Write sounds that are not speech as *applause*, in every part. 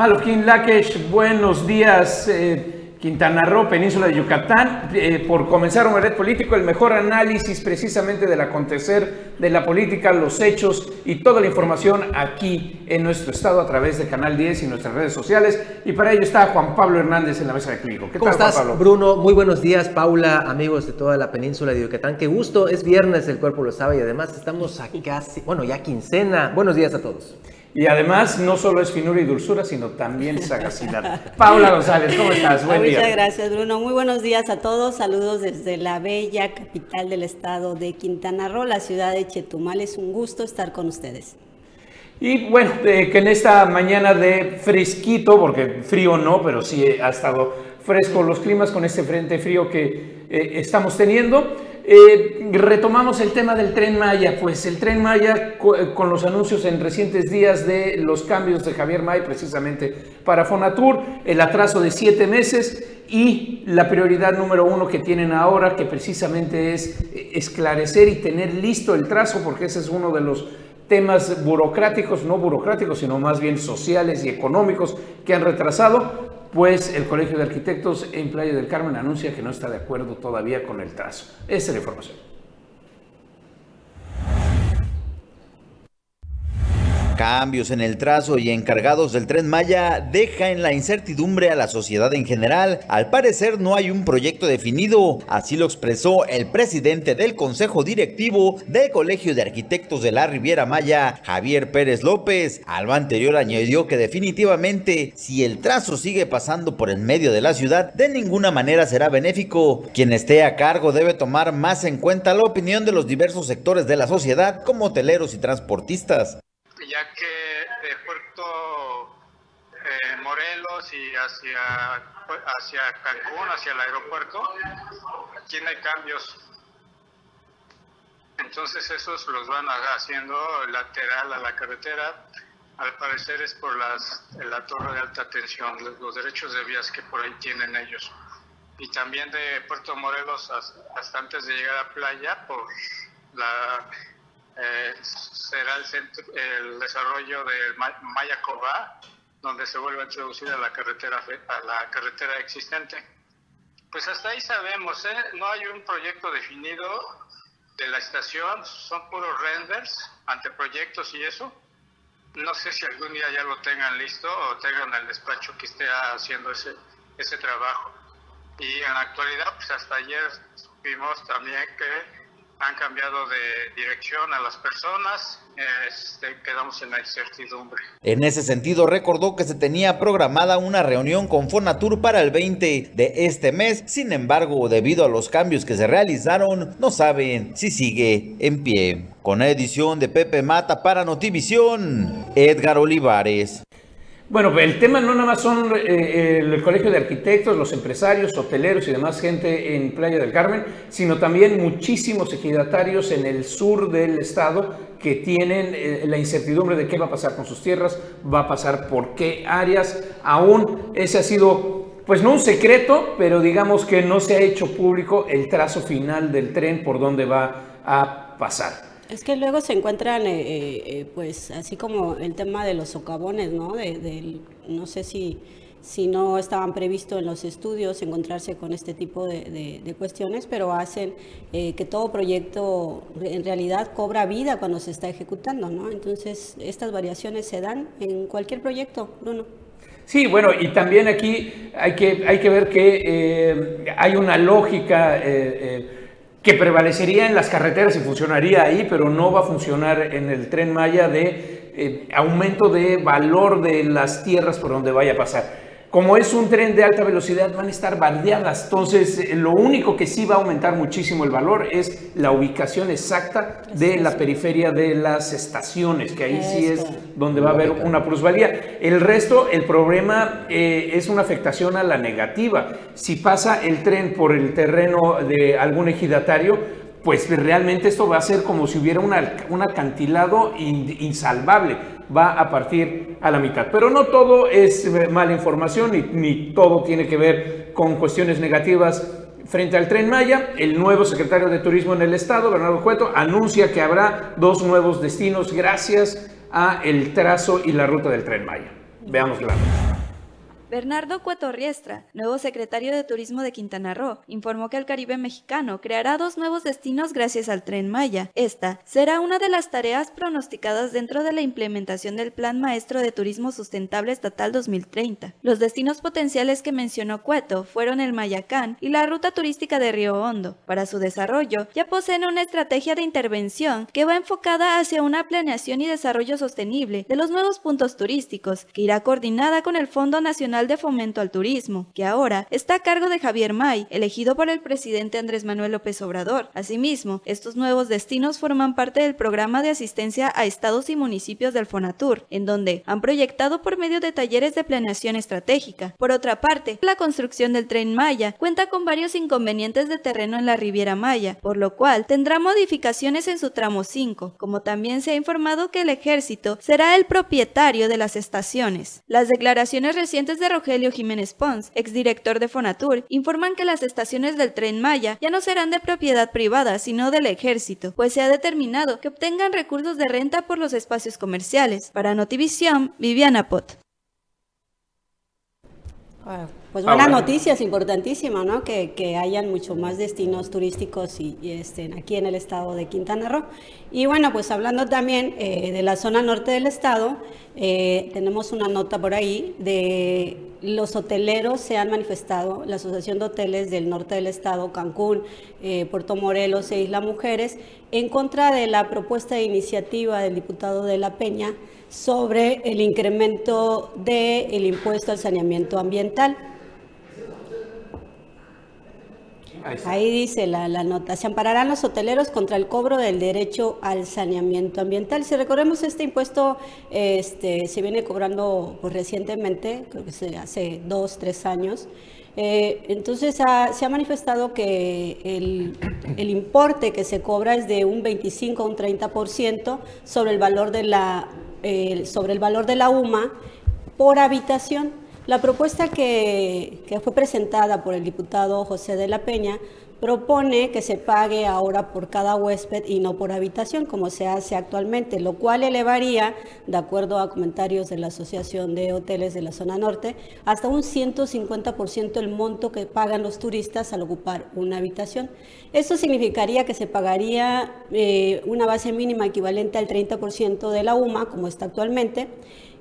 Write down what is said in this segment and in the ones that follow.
Malofkin Lakesh, buenos días. Eh, Quintana Roo, Península de Yucatán, eh, por comenzar un red político, el mejor análisis precisamente del acontecer de la política, los hechos y toda la información aquí en nuestro estado a través de Canal 10 y nuestras redes sociales. Y para ello está Juan Pablo Hernández en la mesa de Clínico. ¿Qué ¿Cómo tal, estás, Bruno? Muy buenos días, Paula, amigos de toda la Península de Yucatán. Qué gusto, es viernes, el cuerpo lo sabe y además estamos a casi, bueno, ya quincena. Buenos días a todos. Y además no solo es finura y dulzura, sino también sagacidad. *laughs* Paula González, ¿cómo estás? Buen día. Muchas gracias, Bruno. Muy buenos días a todos. Saludos desde la bella capital del estado de Quintana Roo, la ciudad de Chetumal. Es un gusto estar con ustedes. Y bueno, eh, que en esta mañana de fresquito, porque frío no, pero sí ha estado fresco los climas con este frente frío que eh, estamos teniendo. Eh, retomamos el tema del tren Maya, pues el tren Maya eh, con los anuncios en recientes días de los cambios de Javier May precisamente para Fonatur, el atraso de siete meses y la prioridad número uno que tienen ahora, que precisamente es eh, esclarecer y tener listo el trazo, porque ese es uno de los temas burocráticos, no burocráticos, sino más bien sociales y económicos que han retrasado pues el Colegio de Arquitectos en Playa del Carmen anuncia que no está de acuerdo todavía con el trazo. Esa es la información. Cambios en el trazo y encargados del tren Maya deja en la incertidumbre a la sociedad en general. Al parecer no hay un proyecto definido, así lo expresó el presidente del Consejo Directivo del Colegio de Arquitectos de la Riviera Maya, Javier Pérez López. Al anterior añadió que definitivamente si el trazo sigue pasando por el medio de la ciudad, de ninguna manera será benéfico. Quien esté a cargo debe tomar más en cuenta la opinión de los diversos sectores de la sociedad como hoteleros y transportistas ya que de Puerto eh, Morelos y hacia, hacia Cancún, hacia el aeropuerto, tiene cambios. Entonces esos los van haciendo lateral a la carretera. Al parecer es por las, la torre de alta tensión, los derechos de vías que por ahí tienen ellos. Y también de Puerto Morelos hasta antes de llegar a playa por la eh, será el, centro, el desarrollo de Mayacoba, donde se vuelve a introducir a la carretera, a la carretera existente. Pues hasta ahí sabemos, ¿eh? no hay un proyecto definido de la estación, son puros renders, anteproyectos y eso. No sé si algún día ya lo tengan listo o tengan el despacho que esté haciendo ese, ese trabajo. Y en la actualidad, pues hasta ayer supimos también que han cambiado de dirección a las personas, este, quedamos en la incertidumbre. En ese sentido, recordó que se tenía programada una reunión con Fonatur para el 20 de este mes, sin embargo, debido a los cambios que se realizaron, no saben si sigue en pie. Con edición de Pepe Mata para Notivisión, Edgar Olivares. Bueno, el tema no nada más son eh, el Colegio de Arquitectos, los empresarios, hoteleros y demás gente en Playa del Carmen, sino también muchísimos ejidatarios en el sur del estado que tienen eh, la incertidumbre de qué va a pasar con sus tierras, va a pasar por qué áreas. Aún ese ha sido, pues no un secreto, pero digamos que no se ha hecho público el trazo final del tren por dónde va a pasar. Es que luego se encuentran, eh, eh, eh, pues, así como el tema de los socavones, ¿no? De, no sé si, si no estaban previstos en los estudios encontrarse con este tipo de, de cuestiones, pero hacen que todo proyecto en realidad cobra vida cuando se está ejecutando, ¿no? Entonces, estas variaciones se dan en cualquier proyecto, Bruno. Sí, bueno, y también aquí hay que, hay que ver que hay una lógica que prevalecería en las carreteras y funcionaría ahí, pero no va a funcionar en el tren Maya de eh, aumento de valor de las tierras por donde vaya a pasar como es un tren de alta velocidad, van a estar bardeadas. Entonces, eh, lo único que sí va a aumentar muchísimo el valor es la ubicación exacta de la periferia de las estaciones, que ahí sí es donde va a haber una plusvalía. El resto, el problema eh, es una afectación a la negativa. Si pasa el tren por el terreno de algún ejidatario, pues realmente esto va a ser como si hubiera un acantilado insalvable, va a partir a la mitad. Pero no todo es eh, mala información ni, ni todo tiene que ver con cuestiones negativas frente al tren Maya. El nuevo secretario de Turismo en el estado, Bernardo Cueto, anuncia que habrá dos nuevos destinos gracias a el trazo y la ruta del tren Maya. Veamos la Bernardo Cueto Riestra, nuevo secretario de Turismo de Quintana Roo, informó que el Caribe mexicano creará dos nuevos destinos gracias al tren Maya. Esta será una de las tareas pronosticadas dentro de la implementación del Plan Maestro de Turismo Sustentable Estatal 2030. Los destinos potenciales que mencionó Cueto fueron el Mayacán y la ruta turística de Río Hondo. Para su desarrollo, ya poseen una estrategia de intervención que va enfocada hacia una planeación y desarrollo sostenible de los nuevos puntos turísticos, que irá coordinada con el Fondo Nacional de Fomento al Turismo, que ahora está a cargo de Javier May, elegido por el presidente Andrés Manuel López Obrador. Asimismo, estos nuevos destinos forman parte del programa de asistencia a estados y municipios del Fonatur, en donde han proyectado por medio de talleres de planeación estratégica. Por otra parte, la construcción del tren Maya cuenta con varios inconvenientes de terreno en la Riviera Maya, por lo cual tendrá modificaciones en su tramo 5, como también se ha informado que el ejército será el propietario de las estaciones. Las declaraciones recientes de Rogelio Jiménez Pons, exdirector de Fonatur, informan que las estaciones del tren Maya ya no serán de propiedad privada, sino del ejército, pues se ha determinado que obtengan recursos de renta por los espacios comerciales. Para Notivisión, Viviana Pot. Pues buena noticia, es importantísima, ¿no? Que, que, hayan mucho más destinos turísticos y, estén aquí en el estado de Quintana Roo. Y bueno, pues hablando también eh, de la zona norte del estado, eh, tenemos una nota por ahí de los hoteleros se han manifestado, la Asociación de Hoteles del Norte del Estado, Cancún, eh, Puerto Morelos e Isla Mujeres, en contra de la propuesta de iniciativa del diputado de La Peña sobre el incremento del impuesto al saneamiento ambiental. Ahí dice la, nota, se ampararán los hoteleros contra el cobro del derecho al saneamiento ambiental. Si recordemos, este impuesto este, se viene cobrando pues, recientemente, creo que hace dos, tres años. Eh, entonces se ha manifestado que el, el, importe que se cobra es de un 25 a un 30% sobre el valor de la, sobre el valor de la UMA por habitación. La propuesta que, fue presentada por el diputado José de la Peña propone que se pague ahora por cada huésped y no por habitación, como se hace actualmente, lo cual elevaría, de acuerdo a comentarios de la Asociación de Hoteles de la Zona Norte, hasta un 150% el monto que pagan los turistas al ocupar una habitación. Esto significaría que se pagaría eh, una base mínima equivalente al 30% de la UMA, como está actualmente,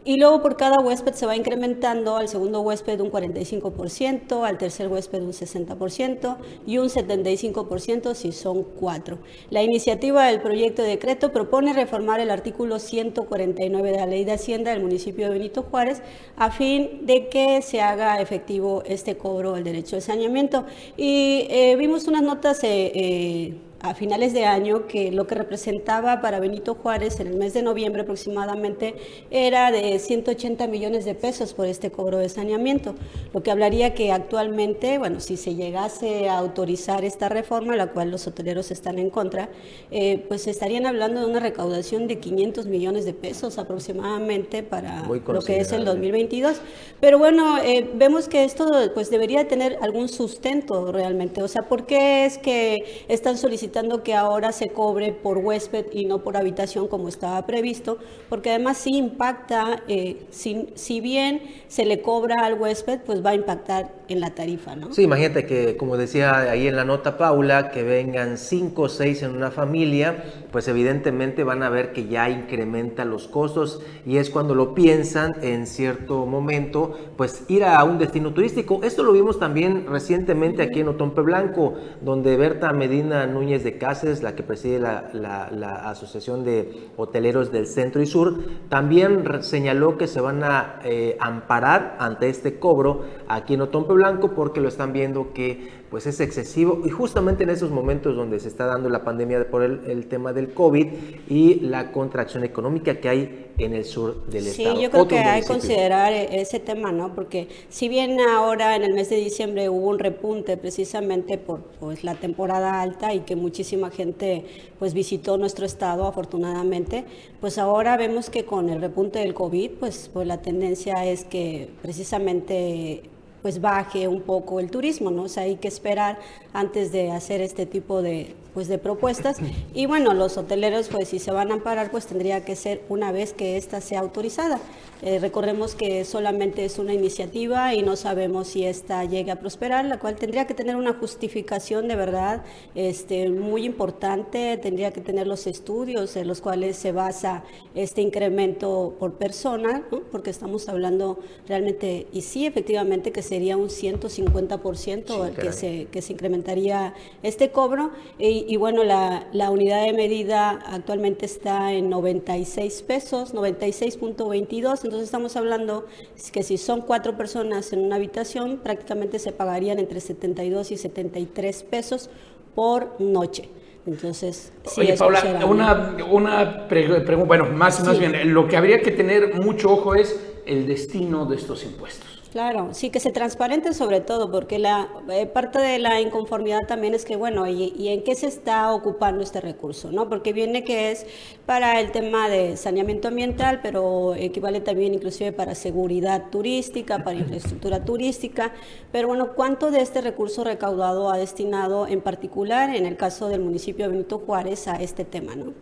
y luego por cada huésped se va incrementando al segundo huésped un 45%, al tercer huésped un 60% y un 75% si son cuatro. La iniciativa del proyecto de decreto propone reformar el artículo 149 de la Ley de Hacienda del municipio de Benito Juárez a fin de que se haga efectivo este cobro del derecho de saneamiento. Y eh, vimos unas notas... Eh, eh, a finales de año que lo que representaba para Benito Juárez en el mes de noviembre aproximadamente era de 180 millones de pesos por este cobro de saneamiento, lo que hablaría que actualmente, bueno, si se llegase a autorizar esta reforma, la cual los hoteleros están en contra, eh, pues estarían hablando de una recaudación de 500 millones de pesos aproximadamente para lo que es el 2022. Pero bueno, eh, vemos que esto pues debería tener algún sustento realmente, o sea, ¿por qué es que están solicitando que ahora se cobre por huésped y no por habitación como estaba previsto, porque además sí impacta, eh, si, si, bien se le cobra al huésped, pues va a impactar en la tarifa, ¿no? Sí, imagínate que, como decía ahí en la nota Paula, que vengan cinco o seis en una familia, pues evidentemente van a ver que ya incrementa los costos y es cuando lo piensan en cierto momento, pues ir a un destino turístico. Esto lo vimos también recientemente aquí en Otompe Blanco, donde Berta Medina Núñez de Cáceres, la que preside la, Asociación de Hoteleros del Centro y Sur, también señaló que se van a eh, amparar ante este cobro aquí en Otompe Blanco porque lo están viendo que pues es excesivo y justamente en esos momentos donde se está dando la pandemia por el, tema del COVID y la contracción económica que hay en el sur del estado. Sí, yo creo que hay que considerar e-, ese tema, ¿no? Porque si bien ahora en el mes de diciembre hubo un repunte precisamente por pues, la temporada alta y que muchísima gente pues visitó nuestro estado afortunadamente, pues ahora vemos que con el repunte del COVID, pues, pues la tendencia es que precisamente pues baje un poco el turismo, ¿no? O sea, hay que esperar antes de hacer este tipo de, pues, de propuestas. Y bueno, los hoteleros, pues si se van a amparar, pues tendría que ser una vez que ésta sea autorizada. Eh, recordemos que solamente es una iniciativa y no sabemos si esta llegue a prosperar, la cual tendría que tener una justificación de verdad este, muy importante, tendría que tener los estudios en los cuales se basa este incremento por persona, porque estamos hablando realmente, y sí, efectivamente, que sería un 150% el que se, que se incrementaría este cobro. Y, bueno, la, la, unidad de medida actualmente está en 96 pesos, 96.22. Entonces estamos hablando que si son cuatro personas en una habitación, prácticamente se pagarían entre 72 y 73 pesos por noche. Entonces, sí, Oye, Paula, una, una pregunta, bueno, más, más bien, lo que habría que tener mucho ojo es el destino de estos impuestos. Claro, sí, que se transparente sobre todo, porque la eh, parte de la inconformidad también es que, bueno, y, en qué se está ocupando este recurso? ¿no? Porque viene que es para el tema de saneamiento ambiental, pero equivale también inclusive para seguridad turística, para *clears throat* infraestructura turística, pero bueno, ¿cuánto de este recurso recaudado ha destinado en particular, en el caso del municipio de Benito Juárez, a este tema? ¿no?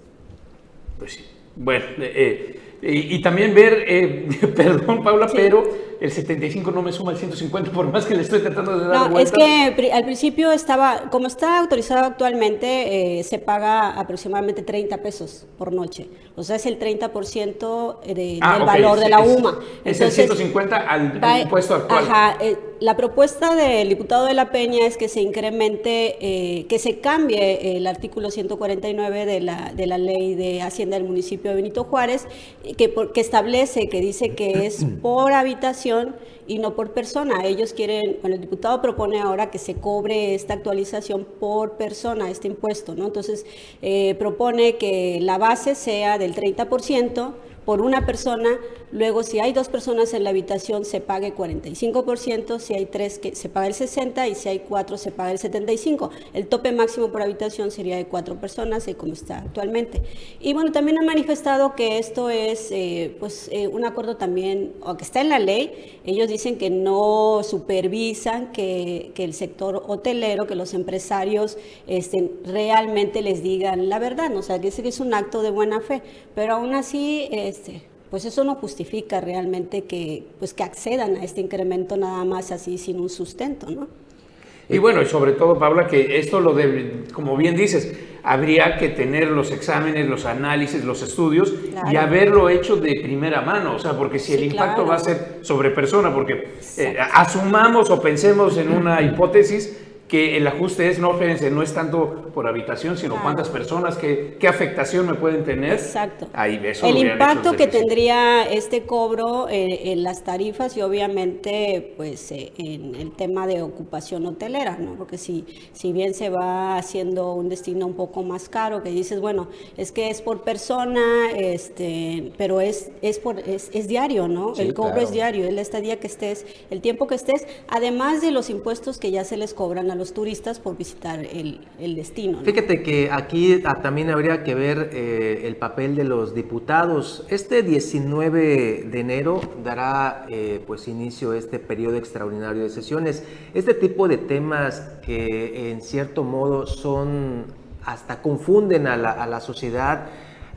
Pues sí. Bueno, eh, y, también ver, eh, *laughs* perdón Paula, pero el 75 no me suma el 150, por más que le estoy tratando de dar No, es que al principio estaba, como está autorizado actualmente, eh, se paga aproximadamente 30 pesos por noche. O sea, es el 30% de, ah, del valor de la UMA. Es, el 150 al, impuesto actual. Ajá, la propuesta del diputado de la Peña es que se incremente, que se cambie el artículo 149 de la, de la ley de Hacienda del municipio de Benito Juárez que, que establece, que dice que es *clears throat* por habitación y no por persona. Ellos quieren, bueno, el diputado propone ahora que se cobre esta actualización por persona, este impuesto, ¿no? Entonces, eh, propone que la base sea del 30%, por una persona, luego si hay dos personas en la habitación se pague 45%, si hay tres que se paga el 60% y si hay cuatro se paga el 75%. El tope máximo por habitación sería de cuatro personas, como está actualmente. Y bueno, también han manifestado que esto es eh, pues eh, un acuerdo también, o que está en la ley, ellos dicen que no supervisan que, el sector hotelero, que los empresarios este, realmente les digan la verdad, o sea, que es un acto de buena fe, pero aún así... Este, pues eso no justifica realmente que, pues que accedan a este incremento nada más así sin un sustento, ¿no? Y bueno, y sobre todo, Paula, que esto lo debe, como bien dices, habría que tener los exámenes, los análisis, los estudios y haberlo hecho de primera mano, o sea, porque si el impacto va a ser sobre persona, porque eh, asumamos o pensemos en una hipótesis que el ajuste es, no, fíjense, no es tanto por habitación, sino cuántas personas, qué, qué, afectación me pueden tener. Exacto. Ahí eso El impacto que tendría este cobro eh, en las tarifas y obviamente pues eh, en el tema de ocupación hotelera, ¿no? Porque si, si bien se va haciendo un destino un poco más caro, que dices, bueno, es que es por persona, este, pero es, es, por, es, es diario, ¿no? el cobro es diario, el estadía que estés, el tiempo que estés, además de los impuestos que ya se les cobran a los turistas por visitar el, destino. Fíjate que aquí ah, también habría que ver eh, el papel de los diputados. Este 19 de enero dará eh, pues inicio este periodo extraordinario de sesiones. Este tipo de temas que en cierto modo son hasta confunden a la, a la sociedad.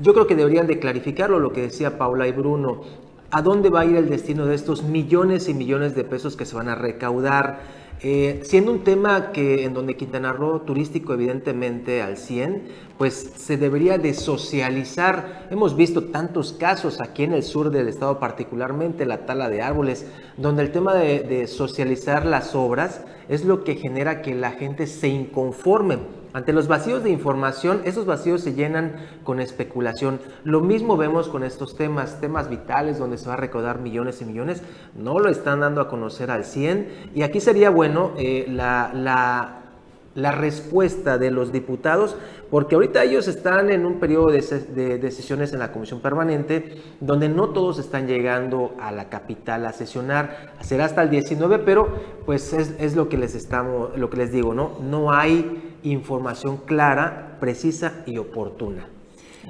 Yo creo que deberían de clarificarlo, lo que decía Paula y Bruno. ¿A dónde va a ir el destino de estos millones y millones de pesos que se van a recaudar? Eh, siendo un tema que en donde Quintana Roo turístico evidentemente al 100, pues se debería de socializar. Hemos visto tantos casos aquí en el sur del estado, particularmente la tala de árboles, donde el tema de, de socializar las obras es lo que genera que la gente se inconforme ante los vacíos de información, esos vacíos se llenan con especulación. Lo mismo vemos con estos temas, temas vitales donde se va a recaudar millones y millones, no lo están dando a conocer al 100. Y aquí sería bueno eh, la, la, la, respuesta de los diputados, porque ahorita ellos están en un periodo de, de, de, sesiones en la Comisión Permanente, donde no todos están llegando a la capital a sesionar, será hasta el 19, pero pues es, lo que les estamos, lo que les digo, ¿no? No hay información clara, precisa y oportuna.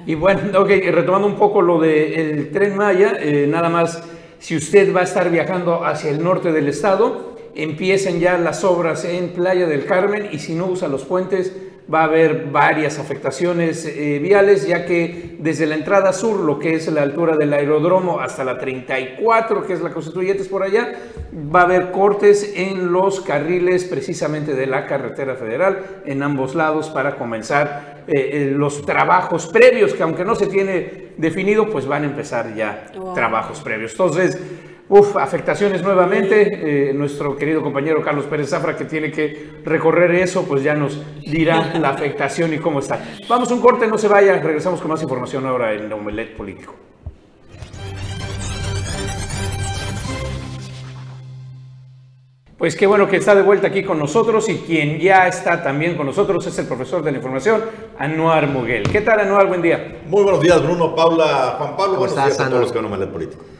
Y bueno, ok, retomando un poco lo del tren Maya, eh, nada más, si usted va a estar viajando hacia el norte del estado, empiecen ya las obras en Playa del Carmen y si no usa los puentes va a haber varias afectaciones eh, viales, ya que desde la entrada sur, lo que es la altura del aeródromo, hasta la 34, que es la Constituyentes por allá, va a haber cortes en los carriles precisamente de la carretera federal en ambos lados para comenzar eh, eh, los trabajos previos, que aunque no se tiene definido, pues van a empezar ya trabajos previos. Entonces, Uf, afectaciones nuevamente. Eh, nuestro querido compañero Carlos Pérez Zafra, que tiene que recorrer eso, pues ya nos dirá la *laughs* afectación y cómo está. Vamos a un corte, no se vaya. Regresamos con más información ahora en Omelet Político. Pues qué bueno que está de vuelta aquí con nosotros y quien ya está también con nosotros es el profesor de la información, Anuar Muguel. ¿Qué tal, Anuar? Buen día. Muy buenos días, Bruno, Paula, Juan Pablo. Buenos días a todos los que van a Omelet Político.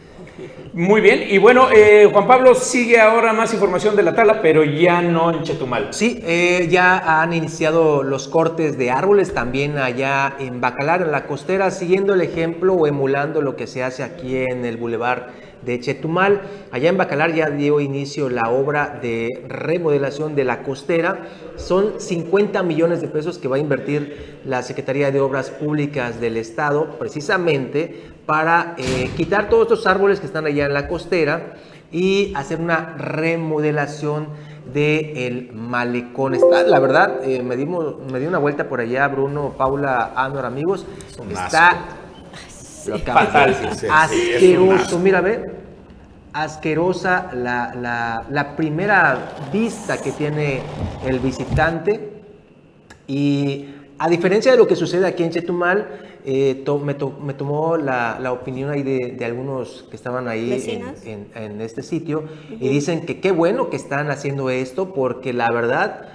Muy bien, y bueno, eh, Juan Pablo sigue ahora más información de la tala, pero ya no en Chetumal. Sí, eh, ya han iniciado los cortes de árboles también allá en Bacalar, en la costera, siguiendo el ejemplo o emulando lo que se hace aquí en el Boulevard de Chetumal. Allá en Bacalar ya dio inicio la obra de remodelación de la costera. Son 50 millones de pesos que va a invertir la Secretaría de Obras Públicas del Estado precisamente para eh, quitar todos estos árboles que están allá en la costera y hacer una remodelación del malecón. Está, la verdad, eh, me, dimos, me di una vuelta por allá, Bruno, Paula, Anor, amigos. Está lo asqueroso. Mira, ve, asquerosa la, la, la primera vista que tiene el visitante. Y a diferencia de lo que sucede aquí en Chetumal, eh, me, tomó la, opinión ahí de, algunos que estaban ahí en, este sitio y dicen que qué bueno que están haciendo esto porque la verdad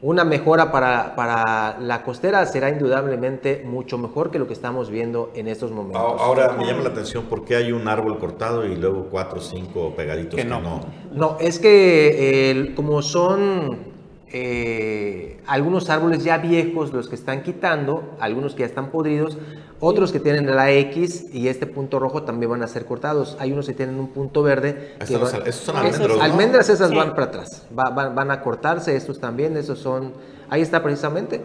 una mejora para, para, la costera será indudablemente mucho mejor que lo que estamos viendo en estos momentos. Ahora me llama la atención por qué hay un árbol cortado y luego cuatro o cinco pegaditos que no. no. es que como son eh, algunos árboles ya viejos los que están quitando, algunos que ya están podridos, otros que tienen la X y este punto rojo también van a ser cortados. Hay unos que tienen un punto verde. esos son almendros. Almendras esas van para atrás, van, a cortarse, estos también, esos son... Ahí está precisamente.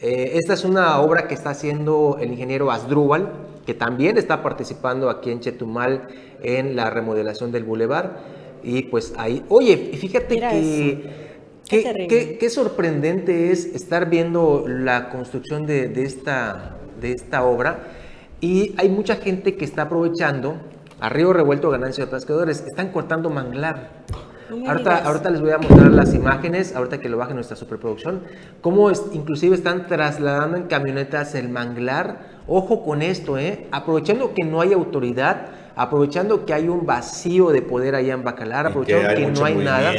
Eh, esta es una obra que está haciendo el ingeniero Asdrúbal, que también está participando aquí en Chetumal en la remodelación del bulevar. Y pues ahí, oye, fíjate que... Qué, sorprendente es estar viendo la construcción de, esta, de esta obra y hay mucha gente que está aprovechando a río revuelto ganancia de pescadores, están cortando manglar. ahorita, ahorita, les voy a mostrar las imágenes, ahorita que lo baje nuestra superproducción, cómo es, inclusive están trasladando en camionetas el manglar. Ojo con esto, ¿eh? aprovechando que no hay autoridad, aprovechando que hay un vacío de poder allá en Bacalar, aprovechando que, no hay nada.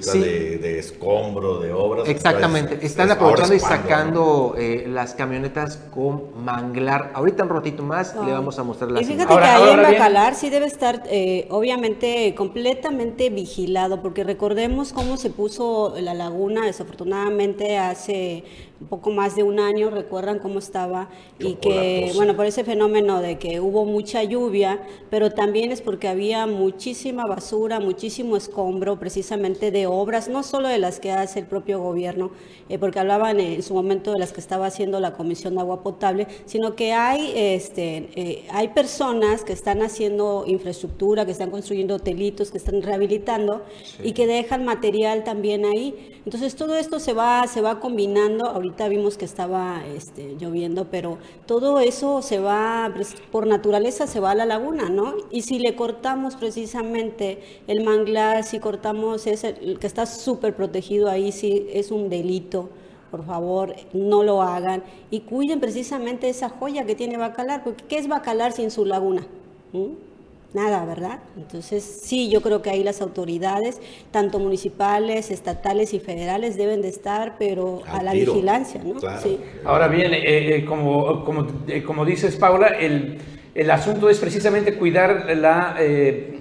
Sí. De, de, escombro, de obras. Exactamente, están aprovechando y sacando eh, las camionetas con manglar. Ahorita un ratito más le vamos a mostrar las Y fíjate que ahí en Bacalar sí debe estar, eh, obviamente, completamente vigilado, porque recordemos cómo se puso la laguna, desafortunadamente, hace poco más de un año, recuerdan cómo estaba, y que, bueno, por ese fenómeno de que hubo mucha lluvia, pero también es porque había muchísima basura, muchísimo escombro, precisamente de obras, no solo de las que hace el propio gobierno, eh, porque hablaban en su momento de las que estaba haciendo la Comisión de Agua Potable, sino que hay, este, eh, hay personas que están haciendo infraestructura, que están construyendo hotelitos, que están rehabilitando y que dejan material también ahí. Entonces todo esto se va, se va combinando. Ahorita vimos que estaba este, lloviendo, pero todo eso se va, pues, por naturaleza se va a la laguna, ¿no? Y si le cortamos precisamente el manglar, si cortamos ese que está súper protegido ahí, sí es un delito. Por favor, no lo hagan y cuiden precisamente esa joya que tiene Bacalar, porque ¿qué es Bacalar sin su laguna? ¿Mm? Nada, ¿verdad? Entonces, sí, yo creo que ahí las autoridades, tanto municipales, estatales y federales, deben de estar, pero a la vigilancia, ¿no? Sí. Ahora bien, eh, eh, como, como, eh, como, dices, Paula, el, el, asunto es precisamente cuidar la,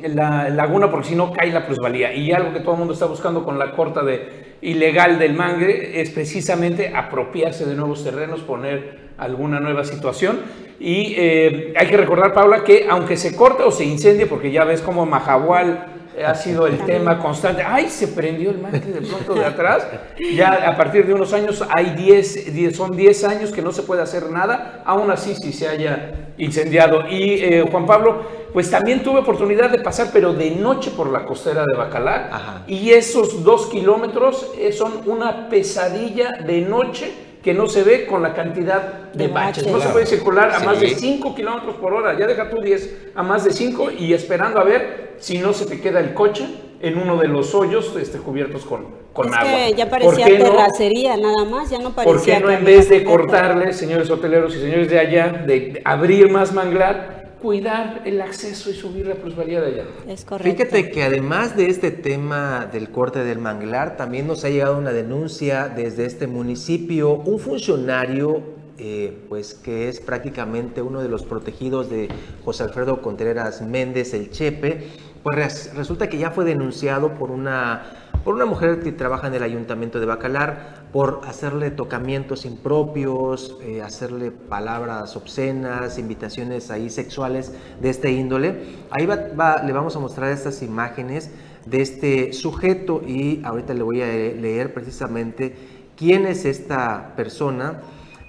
la, laguna, porque si no cae la plusvalía. Y algo que todo el mundo está buscando con la corta de ilegal del mangre es precisamente apropiarse de nuevos terrenos, poner alguna nueva situación. Y eh, hay que recordar, Paula, que aunque se corte o se incendie, porque ya ves como Majahual ha sido el tema constante. ¡Ay, se prendió el mate de pronto de atrás! Ya a partir de unos años hay 10, 10 son 10 años que no se puede hacer nada, aún así si se haya incendiado. Y eh, Juan Pablo, pues también tuve oportunidad de pasar, pero de noche por la costera de Bacalar. Ajá. Y esos dos kilómetros eh, son una pesadilla de noche que no se ve con la cantidad de, De baches. baches. No se puede circular a Sí. más de 5 kilómetros por hora. Ya deja tú 10 a más de 5 y esperando a ver si no se te queda el coche en uno de los hoyos este, cubiertos con, con es agua. que ya ¿Por parecía qué no? terracería nada más, ya no parecía. ¿Por qué no en vez de cortarle, señores hoteleros y señores de allá, de abrir más manglar, cuidar el acceso y subir la plusvalía de allá? Es correcto. Fíjate que además de este tema del corte del manglar, también nos ha llegado una denuncia desde este municipio. Un funcionario, eh, pues que es prácticamente uno de los protegidos de José Alfredo Contreras Méndez, el Chepe, pues res- resulta que ya fue denunciado por una, por una mujer que trabaja en el ayuntamiento de Bacalar por hacerle tocamientos impropios, eh, hacerle palabras obscenas, invitaciones ahí sexuales de este índole. Ahí va- le vamos a mostrar estas imágenes de este sujeto y ahorita le voy a eh, leer precisamente quién es esta persona,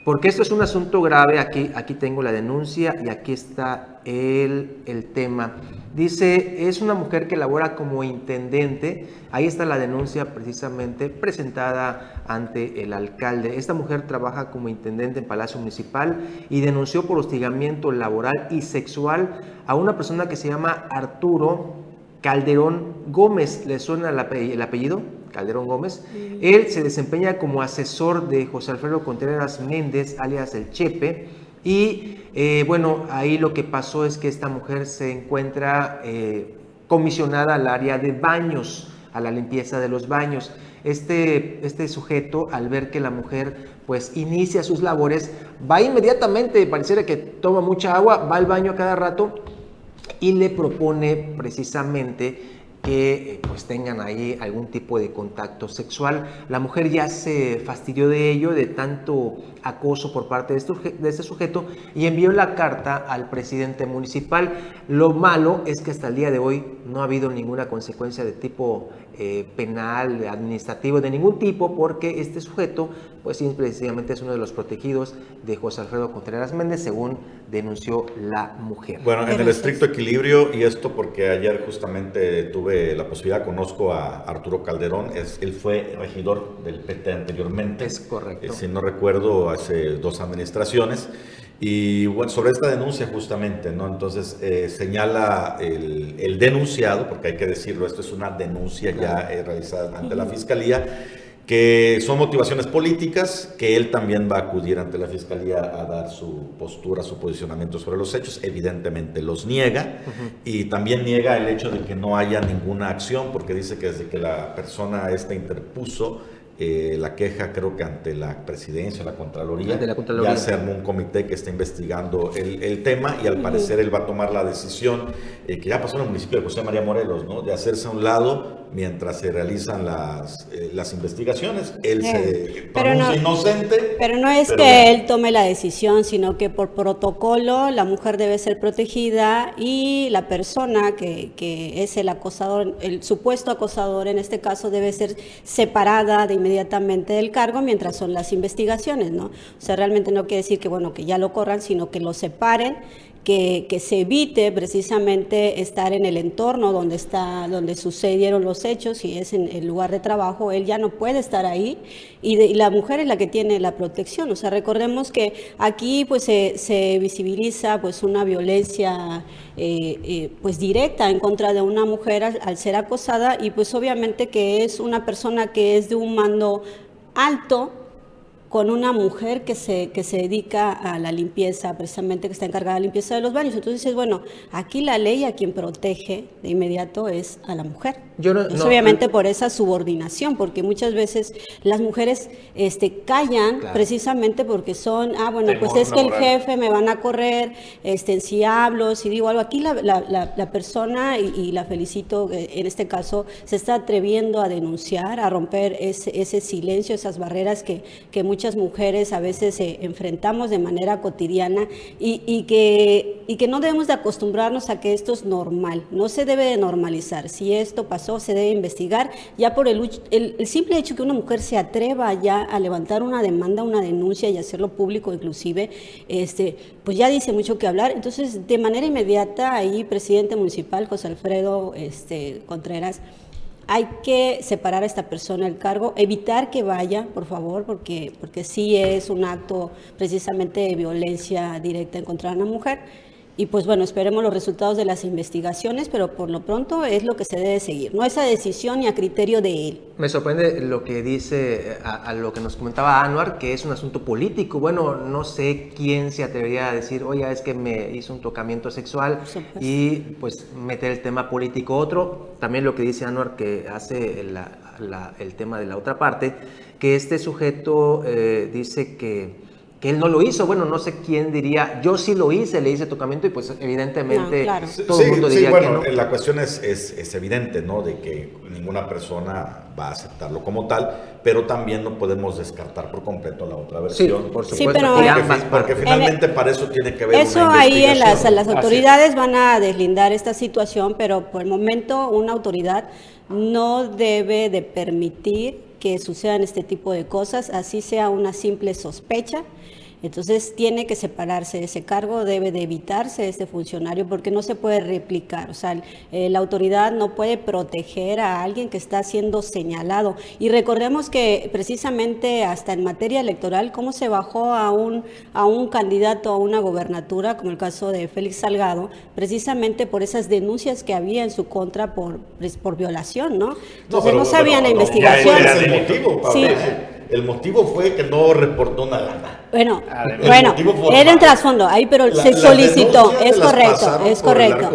porque esto es un asunto grave, aquí, aquí tengo la denuncia y aquí está el, el tema. Dice, es una mujer que labora como intendente, ahí está la denuncia precisamente presentada ante el alcalde. Esta mujer trabaja como intendente en Palacio Municipal y denunció por hostigamiento laboral y sexual a una persona que se llama Arturo Calderón Gómez. ¿Le suena el ape- el apellido? Calderón Gómez. Él se desempeña como asesor de José Alfredo Contreras Méndez, alias El Chepe. Y eh, bueno, ahí lo que pasó es que esta mujer se encuentra eh, comisionada al área de baños, a la limpieza de los baños. Este, este sujeto, al ver que la mujer pues inicia sus labores, va inmediatamente, pareciera que toma mucha agua, va al baño a cada rato y le propone precisamente que eh, pues tengan ahí algún tipo de contacto sexual. La mujer ya se fastidió de ello, de tanto acoso por parte de este, de este sujeto y envió la carta al presidente municipal. Lo malo es que hasta el día de hoy no ha habido ninguna consecuencia de tipo eh, penal, administrativo, de ningún tipo, porque este sujeto pues precisamente es uno de los protegidos de José Alfredo Contreras Méndez, según denunció la mujer. Bueno, en el estricto equilibrio, y esto porque ayer justamente tuve la posibilidad, conozco a Arturo Calderón, es, él fue regidor del PT anteriormente. Es correcto. Eh, si no recuerdo, hace dos administraciones. Y bueno, sobre esta denuncia justamente, ¿no? Entonces eh, señala el, el denunciado, porque hay que decirlo, esto es una denuncia ya eh, realizada ante la Fiscalía, que son motivaciones políticas, que él también va a acudir ante la Fiscalía a dar su postura, su posicionamiento sobre los hechos, evidentemente los niega. Y también niega el hecho de que no haya ninguna acción, porque dice que desde que la persona esta interpuso eh, la queja, creo que ante la presidencia, la Contraloría, Ante la Contraloría. ya se armó un comité que está investigando el, el tema y al parecer él va a tomar la decisión eh, que ya pasó en el municipio de José María Morelos, ¿no? De hacerse a un lado mientras se realizan las, eh, las investigaciones. Él se pero no- inocente. Pero no es pero que él tome la decisión, sino que por protocolo la mujer debe ser protegida y la persona que, que es el acosador, el supuesto acosador en este caso debe ser separada de inmediatamente del cargo mientras son las investigaciones, ¿no? O sea, realmente no quiere decir que bueno que ya lo corran, sino que lo separen. Que, que se evite precisamente estar en el entorno donde está donde sucedieron los hechos si es en el lugar de trabajo él ya no puede estar ahí y, de- y la mujer es la que tiene la protección. O sea recordemos que aquí pues se, se visibiliza pues una violencia eh, eh, pues directa en contra de una mujer al, al ser acosada y pues obviamente que es una persona que es de un mando alto con una mujer que se, que se dedica a la limpieza, precisamente que está encargada de la limpieza de los baños. Entonces dices, bueno, aquí la ley a quien protege de inmediato es a la mujer. Yo no, pues obviamente por esa subordinación, porque muchas veces las mujeres este, callan precisamente porque son, ah, bueno, pues es que el jefe me van a correr, este, si hablo, si digo algo. Aquí la, la, la, persona, y, la felicito, eh, en este caso, se está atreviendo a denunciar, a romper ese, ese silencio, esas barreras que, que muchas mujeres a veces eh, enfrentamos de manera cotidiana y, y, que, y que no debemos de acostumbrarnos a que esto es normal, no se debe de normalizar. Si esto pasó, se debe investigar, ya por el, el, simple hecho que una mujer se atreva ya a levantar una demanda, una denuncia y hacerlo público inclusive, este, pues ya dice mucho que hablar. Entonces, de manera inmediata, ahí, presidente municipal, José Alfredo este, Contreras, hay que separar a esta persona del cargo, evitar que vaya, por favor, porque, porque sí es un acto precisamente de violencia directa en contra de una mujer y pues bueno, esperemos los resultados de las investigaciones, pero por lo pronto es lo que se debe seguir, no esa decisión ni a criterio de él. Me sorprende lo que dice, a, lo que nos comentaba Anuar, que es un asunto político. Bueno, no sé quién se atrevería a decir, oye, es que me hizo un tocamiento sexual y pues meter el tema político otro. También lo que dice Anuar, que hace el tema de la otra parte, que este sujeto eh, dice que que él no lo hizo. Bueno, no sé quién diría, yo sí lo hice, le hice tocamiento y pues evidentemente todo el mundo diría bueno, La cuestión es, es, evidente, ¿no? De que ninguna persona va a aceptarlo como tal, pero también no podemos descartar por completo la otra versión. Sí, por supuesto. pero porque, finalmente para eso tiene que ver Eso ahí en las, las autoridades van a deslindar esta situación, pero por el momento una autoridad no debe de permitir que sucedan este tipo de cosas, así sea una simple sospecha entonces tiene que separarse de ese cargo, debe de evitarse ese funcionario porque no se puede replicar. O sea, eh, la autoridad no puede proteger a alguien que está siendo señalado. Y recordemos que precisamente hasta en materia electoral, cómo se bajó a un, a un candidato a una gobernatura, como el caso de Félix Salgado, precisamente por esas denuncias que había en su contra por, por violación, ¿no? Entonces no, sabían la investigación. sí. El motivo fue que no reportó nada. Bueno, bueno, era en trasfondo, ahí, pero se solicitó, es correcto, es correcto.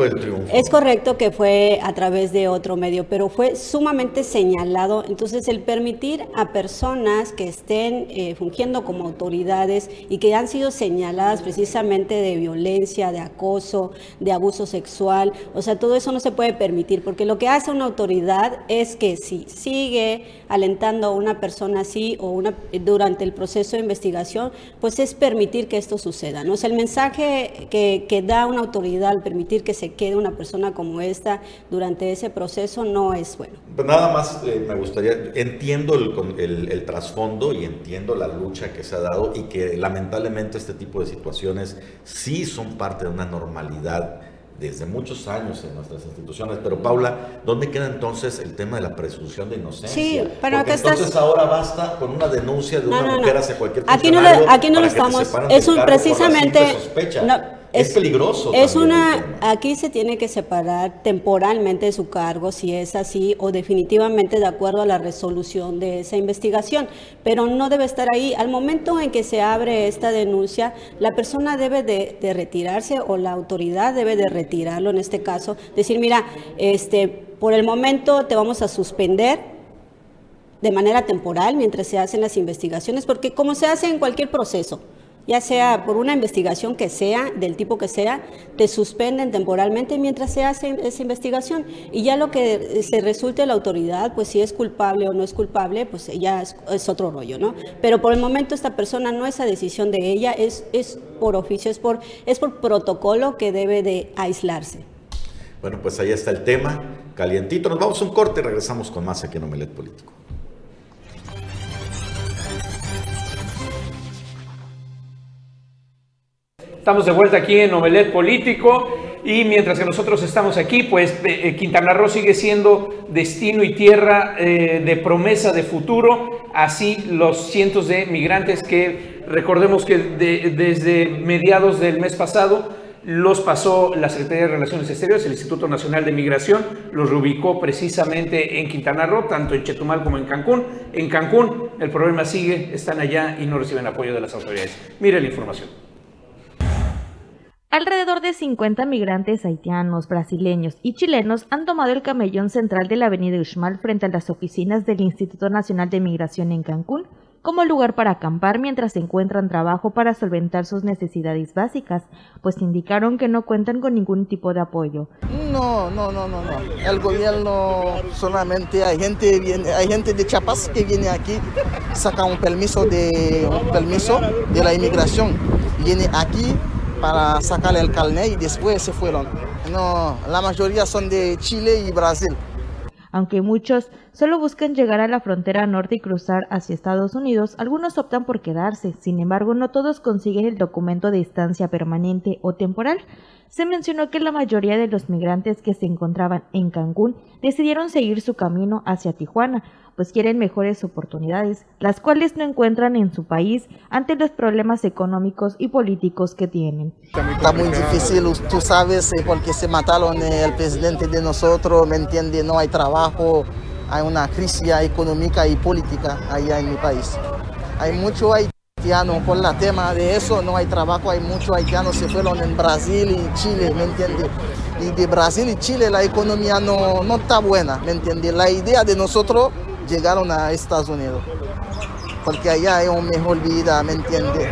Es correcto que fue a través de otro medio, pero fue sumamente señalado. Entonces, el permitir a personas que estén eh, fungiendo como autoridades y que han sido señaladas precisamente de violencia, de acoso, de abuso sexual, o sea, todo eso no se puede permitir, porque lo que hace una autoridad es que si sigue alentando a una persona así o durante el proceso de investigación, pues es permitir que esto suceda. ¿no? el mensaje que, da una autoridad al permitir que se quede una persona como esta durante ese proceso no es bueno. Nada más eh, me gustaría, entiendo el, el trasfondo y entiendo la lucha que se ha dado y que lamentablemente este tipo de situaciones sí son parte de una normalidad desde muchos años en nuestras instituciones. Pero Paula, ¿dónde queda entonces el tema de la presunción de inocencia? Sí, pero Porque entonces ahora basta con una denuncia de una mujer hacia cualquier Aquí no, aquí no lo estamos. Es un precisamente. Es, peligroso. Es una, aquí se tiene que separar temporalmente de su cargo, si es así, o definitivamente de acuerdo a la resolución de esa investigación, pero no debe estar ahí. Al momento en que se abre esta denuncia, la persona debe de, retirarse o la autoridad debe de retirarlo en este caso, decir, mira, este, por el momento te vamos a suspender de manera temporal mientras se hacen las investigaciones, porque como se hace en cualquier proceso, ya sea por una investigación que sea, del tipo que sea, te suspenden temporalmente mientras se hace esa investigación. Y ya lo que se resulte la autoridad, pues si es culpable o no es culpable, pues ya es, otro rollo, ¿no? Pero por el momento esta persona no es a decisión de ella, es, es por oficio, es por, es por protocolo que debe de aislarse. Bueno, pues ahí está el tema, calientito. Nos vamos a un corte y regresamos con más aquí en Omelet Político. Estamos de vuelta aquí en Omelet Político y mientras que nosotros estamos aquí, pues eh, Quintana Roo sigue siendo destino y tierra eh, de promesa de futuro, así los cientos de migrantes que recordemos que desde mediados del mes pasado los pasó la Secretaría de Relaciones Exteriores, el Instituto Nacional de Migración, los reubicó precisamente en Quintana Roo, tanto en Chetumal como en Cancún. En Cancún el problema sigue, están allá y no reciben apoyo de las autoridades. Mire la información. Alrededor de 50 migrantes haitianos, brasileños y chilenos han tomado el camellón central de la avenida Uxmal frente a las oficinas del Instituto Nacional de Migración en Cancún como lugar para acampar mientras encuentran trabajo para solventar sus necesidades básicas, pues indicaron que no cuentan con ningún tipo de apoyo. No, no, no, no, no. El gobierno solamente hay gente viene, hay gente de Chiapas que viene aquí, saca un permiso de un permiso de la inmigración, viene aquí para sacarle el carnet y después se fueron. No, la mayoría son de Chile y Brasil. Aunque muchos solo buscan llegar a la frontera norte y cruzar hacia Estados Unidos, algunos optan por quedarse. Sin embargo, no todos consiguen el documento de estancia permanente o temporal. Se mencionó que la mayoría de los migrantes que se encontraban en Cancún decidieron seguir su camino hacia Tijuana, pues quieren mejores oportunidades, las cuales no encuentran en su país ante los problemas económicos y políticos que tienen. Está muy difícil, tú sabes, eh, porque se mataron eh, el presidente de nosotros, ¿me entiendes? No hay trabajo, hay una crisis económica y política allá en mi país. Hay mucho haitiano por el tema de eso, no hay trabajo, hay muchos haitianos se fueron en Brasil y Chile, ¿me entiendes? Y de Brasil y Chile la economía no, no está buena, ¿me entiendes? La idea de nosotros llegaron a Estados Unidos, porque allá hay una mejor vida, ¿me entiende?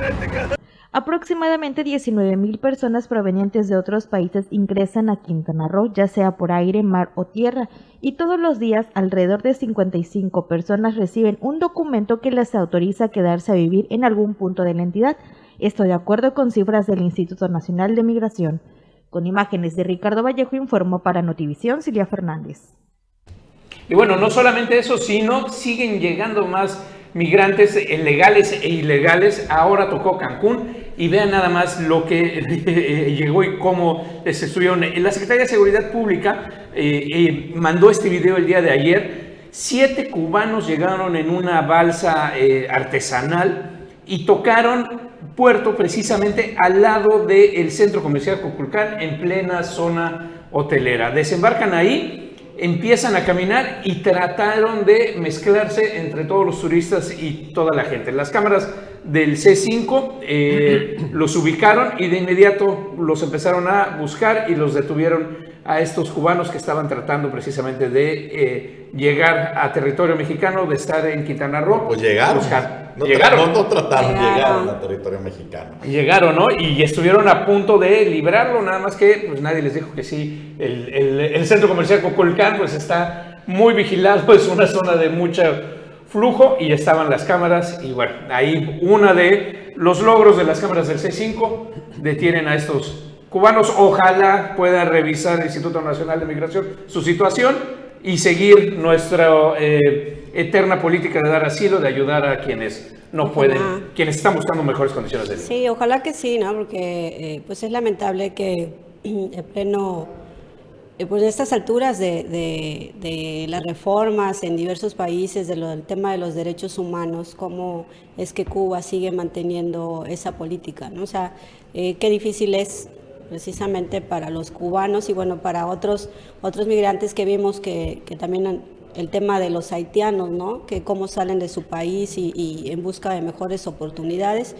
Aproximadamente 19.000 personas provenientes de otros países ingresan a Quintana Roo, ya sea por aire, mar o tierra, y todos los días alrededor de 55 personas reciben un documento que les autoriza a quedarse a vivir en algún punto de la entidad. Esto de acuerdo con cifras del Instituto Nacional de Migración. Con imágenes de Ricardo Vallejo informó para Notivisión Silvia Fernández. Y bueno, no solamente eso, sino siguen llegando más migrantes legales e ilegales. Ahora tocó Cancún y vean nada más lo que *laughs* llegó y cómo se estuvieron. La Secretaría de Seguridad Pública eh, eh, mandó este video el día de ayer. Siete cubanos llegaron en una balsa eh, artesanal y tocaron puerto precisamente al lado del centro comercial Coculcán en plena zona hotelera. Desembarcan ahí empiezan a caminar y trataron de mezclarse entre todos los turistas y toda la gente. Las cámaras del C5 eh, *clears throat* los ubicaron y de inmediato los empezaron a buscar y los detuvieron a estos cubanos que estaban tratando precisamente de eh, llegar a territorio mexicano, de estar en Quintana Roo. Pues llegaron. No, llegaron. No, trataron, llegaron. a territorio mexicano. Llegaron, ¿no? Y estuvieron a punto de librarlo, nada más que pues nadie les dijo que sí. El, el centro comercial Cocolcán pues está muy vigilado, *laughs* es una zona de mucho flujo y estaban las cámaras y bueno, ahí una de los logros de las cámaras del C5 detienen a estos cubanos. Ojalá puedan revisar el Instituto Nacional de Migración su situación y seguir nuestra eh, eterna política de dar asilo, de ayudar a quienes no pueden, quienes están buscando mejores condiciones de vida. Sí, ojalá que sí, ¿no? Porque eh, pues es lamentable que *clears throat* en pleno, eh, pues a estas alturas de, de, las reformas en diversos países, de lo, del tema de los derechos humanos, cómo es que Cuba sigue manteniendo esa política, ¿no? O sea, qué difícil es precisamente para los cubanos y bueno, para otros, otros migrantes que vimos que, también el tema de los haitianos, ¿no? Que cómo salen de su país y, en busca de mejores oportunidades.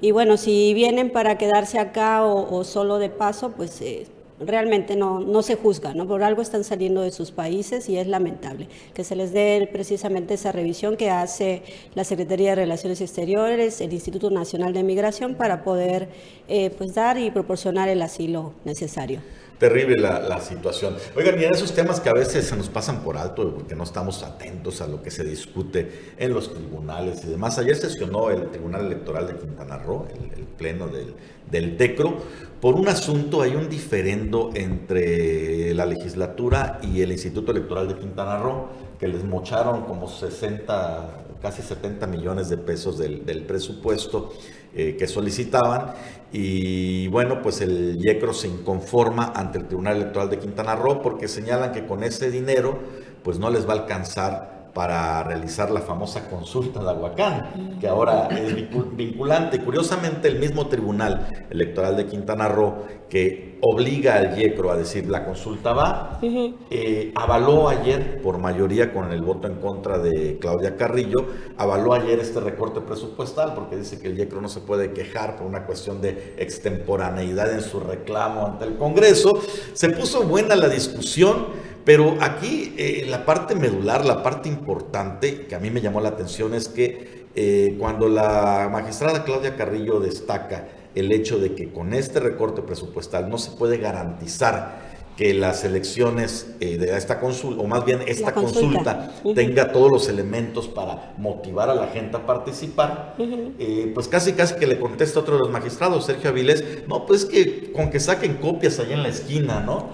Y bueno, si vienen para quedarse acá o, solo de paso, pues eh, realmente no, no se juzga, ¿no? Por algo están saliendo de sus países y es lamentable que se les dé precisamente esa revisión que hace la Secretaría de Relaciones Exteriores, el Instituto Nacional de Migración para poder eh, pues dar y proporcionar el asilo necesario terrible la, situación. Oigan, y en esos temas que a veces se nos pasan por alto porque no estamos atentos a lo que se discute en los tribunales y demás. Ayer sesionó el Tribunal Electoral de Quintana Roo, el, pleno del, del TECRO, por un asunto, hay un diferendo entre la legislatura y el Instituto Electoral de Quintana Roo, que les mocharon como 60, casi 70 millones de pesos del, presupuesto eh, que solicitaban. Y bueno, pues el IECRO se inconforma ante el Tribunal Electoral de Quintana Roo porque señalan que con ese dinero pues no les va a alcanzar para realizar la famosa consulta de Aguacán, que ahora es vinculante. Curiosamente, el mismo Tribunal Electoral de Quintana Roo, que obliga al YECRO a decir la consulta va, eh, avaló ayer, por mayoría con el voto en contra de Claudia Carrillo, avaló ayer este recorte presupuestal, porque dice que el YECRO no se puede quejar por una cuestión de extemporaneidad en su reclamo ante el Congreso. Se puso buena la discusión. Pero aquí eh, la parte medular, la parte importante que a mí me llamó la atención es que eh, cuando la magistrada Claudia Carrillo destaca el hecho de que con este recorte presupuestal no se puede garantizar que las elecciones eh, de esta consulta, o más bien esta consulta, tenga todos los elementos para motivar a la gente a participar, eh, pues casi casi que le contesta otro de los magistrados, Sergio Avilés, no, pues que con que saquen copias allá en la esquina, ¿no?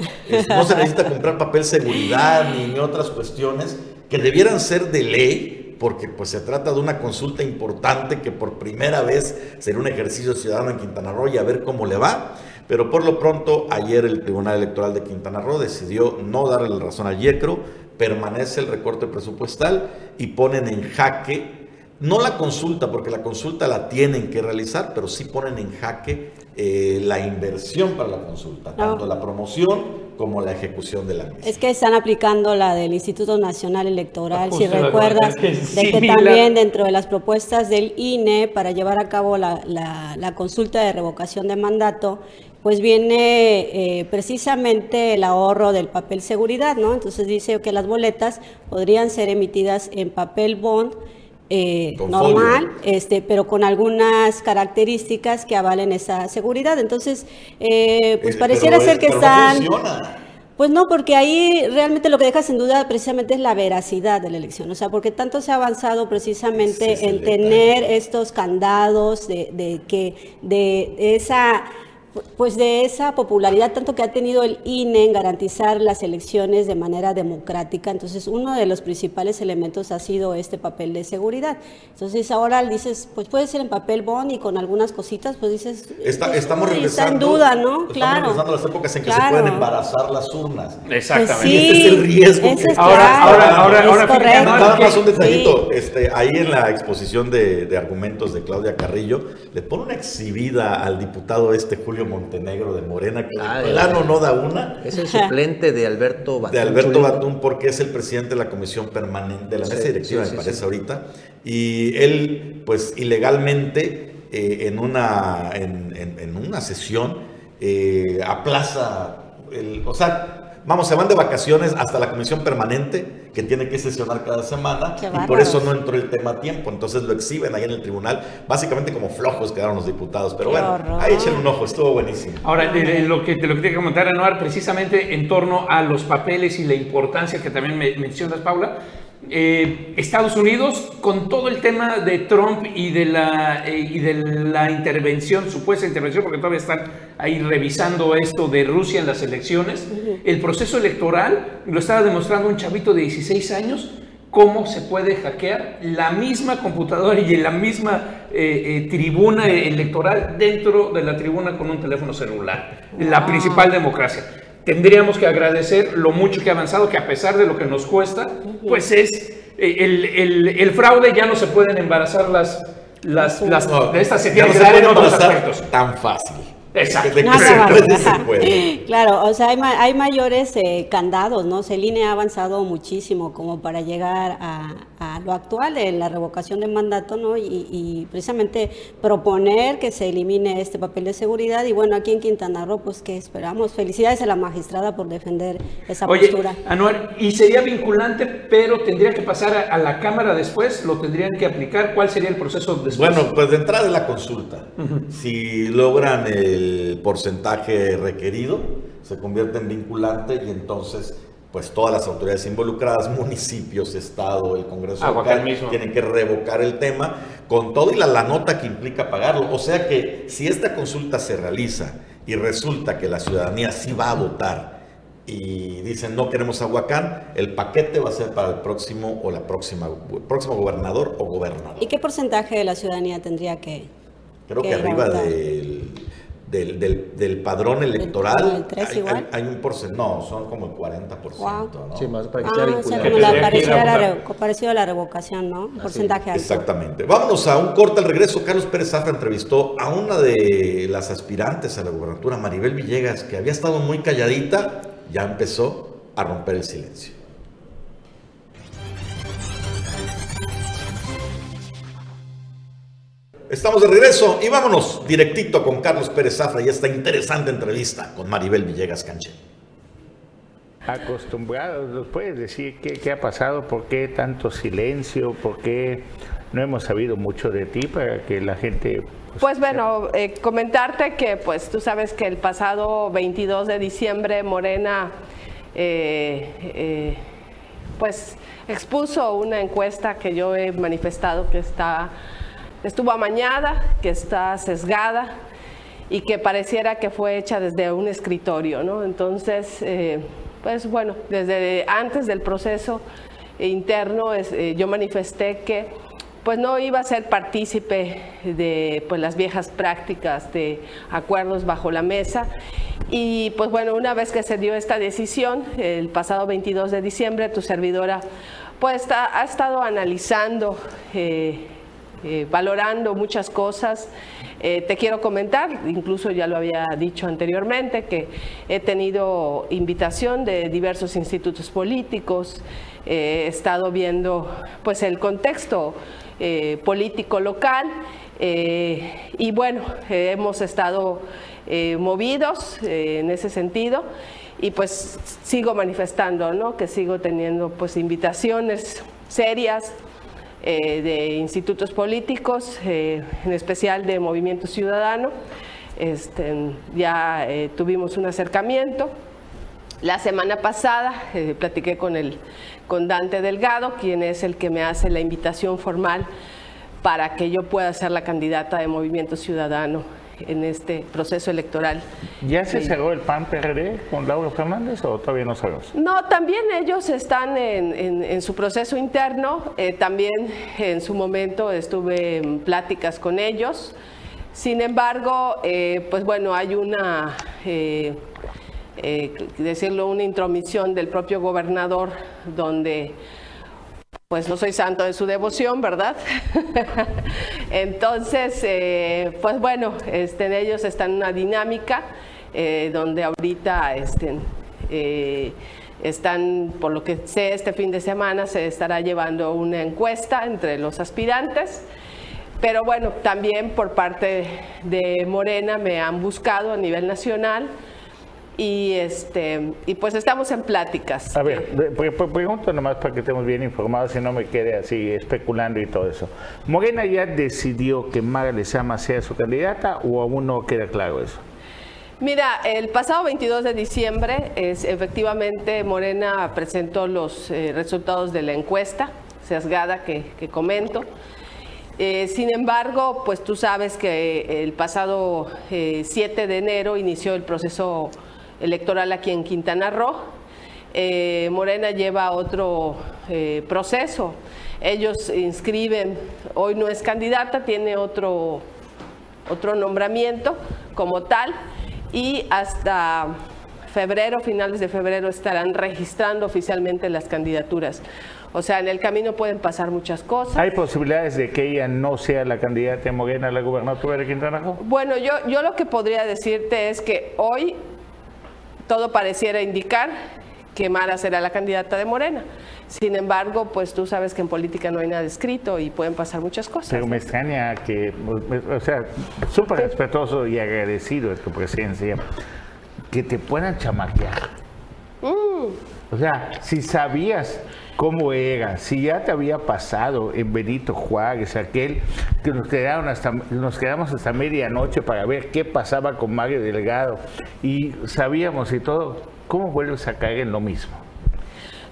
no se necesita comprar papel seguridad ni, otras cuestiones que debieran ser de ley, porque pues se trata de una consulta importante que por primera vez será un ejercicio ciudadano en Quintana Roo y a ver cómo le va. Pero por lo pronto, ayer el Tribunal Electoral de Quintana Roo decidió no darle la razón al YECRO, permanece el recorte presupuestal y ponen en jaque, no la consulta, porque la consulta la tienen que realizar, pero sí ponen en jaque eh, la inversión para la consulta, tanto la promoción como la ejecución de la misma. Es que están aplicando la del Instituto Nacional Electoral, si recuerdas, de que también dentro de las propuestas del INE para llevar a cabo la, la consulta de revocación de mandato, pues viene eh, precisamente el ahorro del papel seguridad, ¿no? Entonces dice que las boletas podrían ser emitidas en papel bond eh, normal, este, pero con algunas características que avalen esa seguridad. Entonces, eh, pues pareciera ser que están... pues no, porque ahí realmente lo que deja sin duda precisamente es la veracidad de la elección, o sea, porque tanto se ha avanzado precisamente en tener estos candados de, de que de esa pues de esa popularidad tanto que ha tenido el INE en garantizar las elecciones de manera democrática. Entonces, uno de los principales elementos ha sido este papel de seguridad. Entonces, ahora dices, pues puede ser en papel bond y con algunas cositas, pues dices... Está, pues, estamos regresando... en duda, ¿no? Estamos claro. regresando a las épocas en que se pueden embarazar las urnas. Exactamente. Pues y este es el riesgo que... Es ahora, ahora, ahora, ahora, Nada más un detallito. Este, ahí en la exposición de, de argumentos de Claudia Carrillo, le pone una exhibida al diputado este Julio Montenegro de Morena, que ah, plano no da una. Es el suplente de Alberto Batún. De Alberto Batún, porque es el presidente de la comisión permanente, de la mesa directiva, me parece ahorita. Y él, pues ilegalmente, eh, en, una, en, una sesión, eh, aplaza, el, o sea, vamos, se van de vacaciones hasta la comisión permanente que tiene que sesionar cada semana y por eso no entró el tema a tiempo. Entonces lo exhiben ahí en el tribunal, básicamente como flojos quedaron los diputados. Pero bueno, ahí echen un ojo, estuvo buenísimo. Ahora, lo que te lo que que comentar, Anuar, precisamente en torno a los papeles y la importancia que también me mencionas, Paula, eh, Estados Unidos, con todo el tema de Trump y de, la, eh, y de la intervención, supuesta intervención, porque todavía están ahí revisando esto de Rusia en las elecciones, el proceso electoral lo estaba demostrando un chavito de 16 años, cómo se puede hackear la misma computadora y la misma eh, tribuna electoral dentro de la tribuna con un teléfono celular, la principal democracia tendríamos que agradecer lo mucho que ha avanzado, que a pesar de lo que nos cuesta, pues es eh, el, fraude, ya no se pueden embarazar las, las, las de estas se no se pueden embarazar tan fácil. Exacto. *laughs* Claro, o sea, hay, hay mayores eh, candados, ¿no? Celine ha avanzado muchísimo como para llegar a, lo actual de la revocación de mandato, ¿no? Y, precisamente proponer que se elimine este papel de seguridad. Y bueno, aquí en Quintana Roo, pues que esperamos. Felicidades a la magistrada por defender esa Oye, postura. Anual, y sería vinculante, pero tendría que pasar a, la Cámara después, lo tendrían que aplicar. ¿Cuál sería el proceso después? Bueno, pues de entrada de la consulta. Si logran el porcentaje requerido, se convierte en vinculante y entonces pues todas las autoridades involucradas, *laughs* municipios, Estado, el Congreso local, tienen que revocar el tema con todo y la, la nota que implica pagarlo. O sea que si esta consulta se realiza y resulta que la ciudadanía sí va a votar y dicen no queremos Aguacán, el paquete va a ser para el próximo o la próxima, próximo gobernador o gobernador. ¿Y qué porcentaje de la ciudadanía tendría que? Creo que, arriba del del, del, del padrón electoral. el hay, igual? hay- hay un porcentaje, no, son como el 40%. Wow. ¿no? Sí, más para que Ah, sea o sea, como la parecido a la, parecido a la revocación, ¿no? Un porcentaje alto. Exactamente. Vámonos a un corte al regreso. Carlos Pérez Zafra entrevistó a una de las aspirantes a la gubernatura, Maribel Villegas, que había estado muy calladita, ya empezó a romper el silencio. Estamos de regreso y vámonos directito con Carlos Pérez Zafra y esta interesante entrevista con Maribel Villegas Canché. acostumbrados, ¿nos puedes decir qué, qué ha pasado? ¿Por qué tanto silencio? ¿Por qué no hemos sabido mucho de ti para que la gente... Pues bueno, eh, comentarte que pues tú sabes que el pasado 22 de diciembre Morena eh, eh, pues expuso una encuesta que yo he manifestado que está estuvo amañada, que está sesgada y que pareciera que fue hecha desde un escritorio, ¿no? Entonces, eh, pues bueno, desde antes del proceso interno eh, yo manifesté que pues no iba a ser partícipe de pues, las viejas prácticas de acuerdos bajo la mesa. Y pues bueno, una vez que se dio esta decisión, el pasado 22 de diciembre, tu servidora pues ha, ha estado analizando, eh, eh, valorando muchas cosas. Eh, te quiero comentar, incluso ya lo había dicho anteriormente, que he tenido invitación de diversos institutos políticos, eh, he estado viendo pues el contexto político local y bueno, hemos estado movidos en ese sentido y pues sigo manifestando, ¿no? Que sigo teniendo pues invitaciones serias eh, de institutos políticos, eh, en especial de Movimiento Ciudadano. Este, ya eh, tuvimos un acercamiento. La semana pasada platiqué con, el, con Dante Delgado, quien es el que me hace la invitación formal para que yo pueda ser la candidata de Movimiento Ciudadano en este proceso electoral. ¿Ya se Sí. cerró el PAN-PRD con Laura Fernández o todavía no sabemos? No, también ellos están en, en- en su proceso interno. eh, también en su momento estuve en pláticas con ellos. Sin embargo, eh, pues bueno, hay una, eh, eh, decirlo, una intromisión del propio gobernador donde pues no soy santo de su devoción, ¿verdad? *laughs* Entonces, eh, pues bueno, este, ellos están en una dinámica eh, donde ahorita este, eh, están, por lo que sé, este fin de semana se estará llevando una encuesta entre los aspirantes. Pero bueno, también por parte de Morena me han buscado a nivel nacional y, este, y pues estamos en pláticas. A ver, pre- pre- pre- pregunto nomás para que estemos bien informados y no me quede así especulando y todo eso. ¿Morena ya decidió que Mara Lezama sea su candidata o aún no queda claro eso? Mira, el pasado 22 de diciembre, es, efectivamente, Morena presentó los eh, resultados de la encuesta sesgada que, que comento. Eh, sin embargo, pues tú sabes que el pasado eh, 7 de enero inició el proceso electoral aquí en Quintana Roo. Eh, Morena lleva otro eh, proceso. Ellos inscriben, hoy no es candidata, tiene otro otro nombramiento como tal y hasta febrero, finales de febrero, estarán registrando oficialmente las candidaturas. O sea, en el camino pueden pasar muchas cosas. ¿Hay posibilidades de que ella no sea la candidata de Morena a la gubernatura de Quintana Roo? Bueno, yo, yo lo que podría decirte es que hoy todo pareciera indicar que Mara será la candidata de Morena. Sin embargo, pues tú sabes que en política no hay nada escrito y pueden pasar muchas cosas. Pero me extraña que, o sea, súper respetuoso y agradecido de tu presencia, que te puedan chamaquear. O sea, si sabías cómo era, si ya te había pasado en Benito Juárez, aquel que nos, quedaron hasta, nos quedamos hasta medianoche para ver qué pasaba con Mario Delgado y sabíamos y todo, ¿cómo vuelves a caer en lo mismo?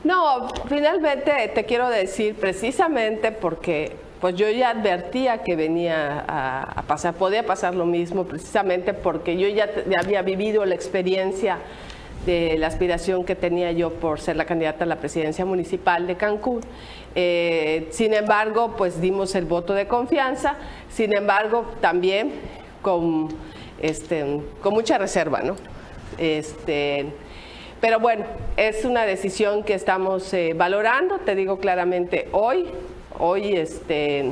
No, finalmente te quiero decir precisamente porque pues yo ya advertía que venía a, pasar, podía pasar lo mismo precisamente porque yo ya, te- ya había vivido la experiencia de la aspiración que tenía yo por ser la candidata a la presidencia municipal de Cancún. Eh, sin embargo, pues dimos el voto de confianza, sin embargo, también con este, con mucha reserva, ¿no? Este, pero bueno, es una decisión que estamos eh, valorando, te digo claramente hoy, hoy este,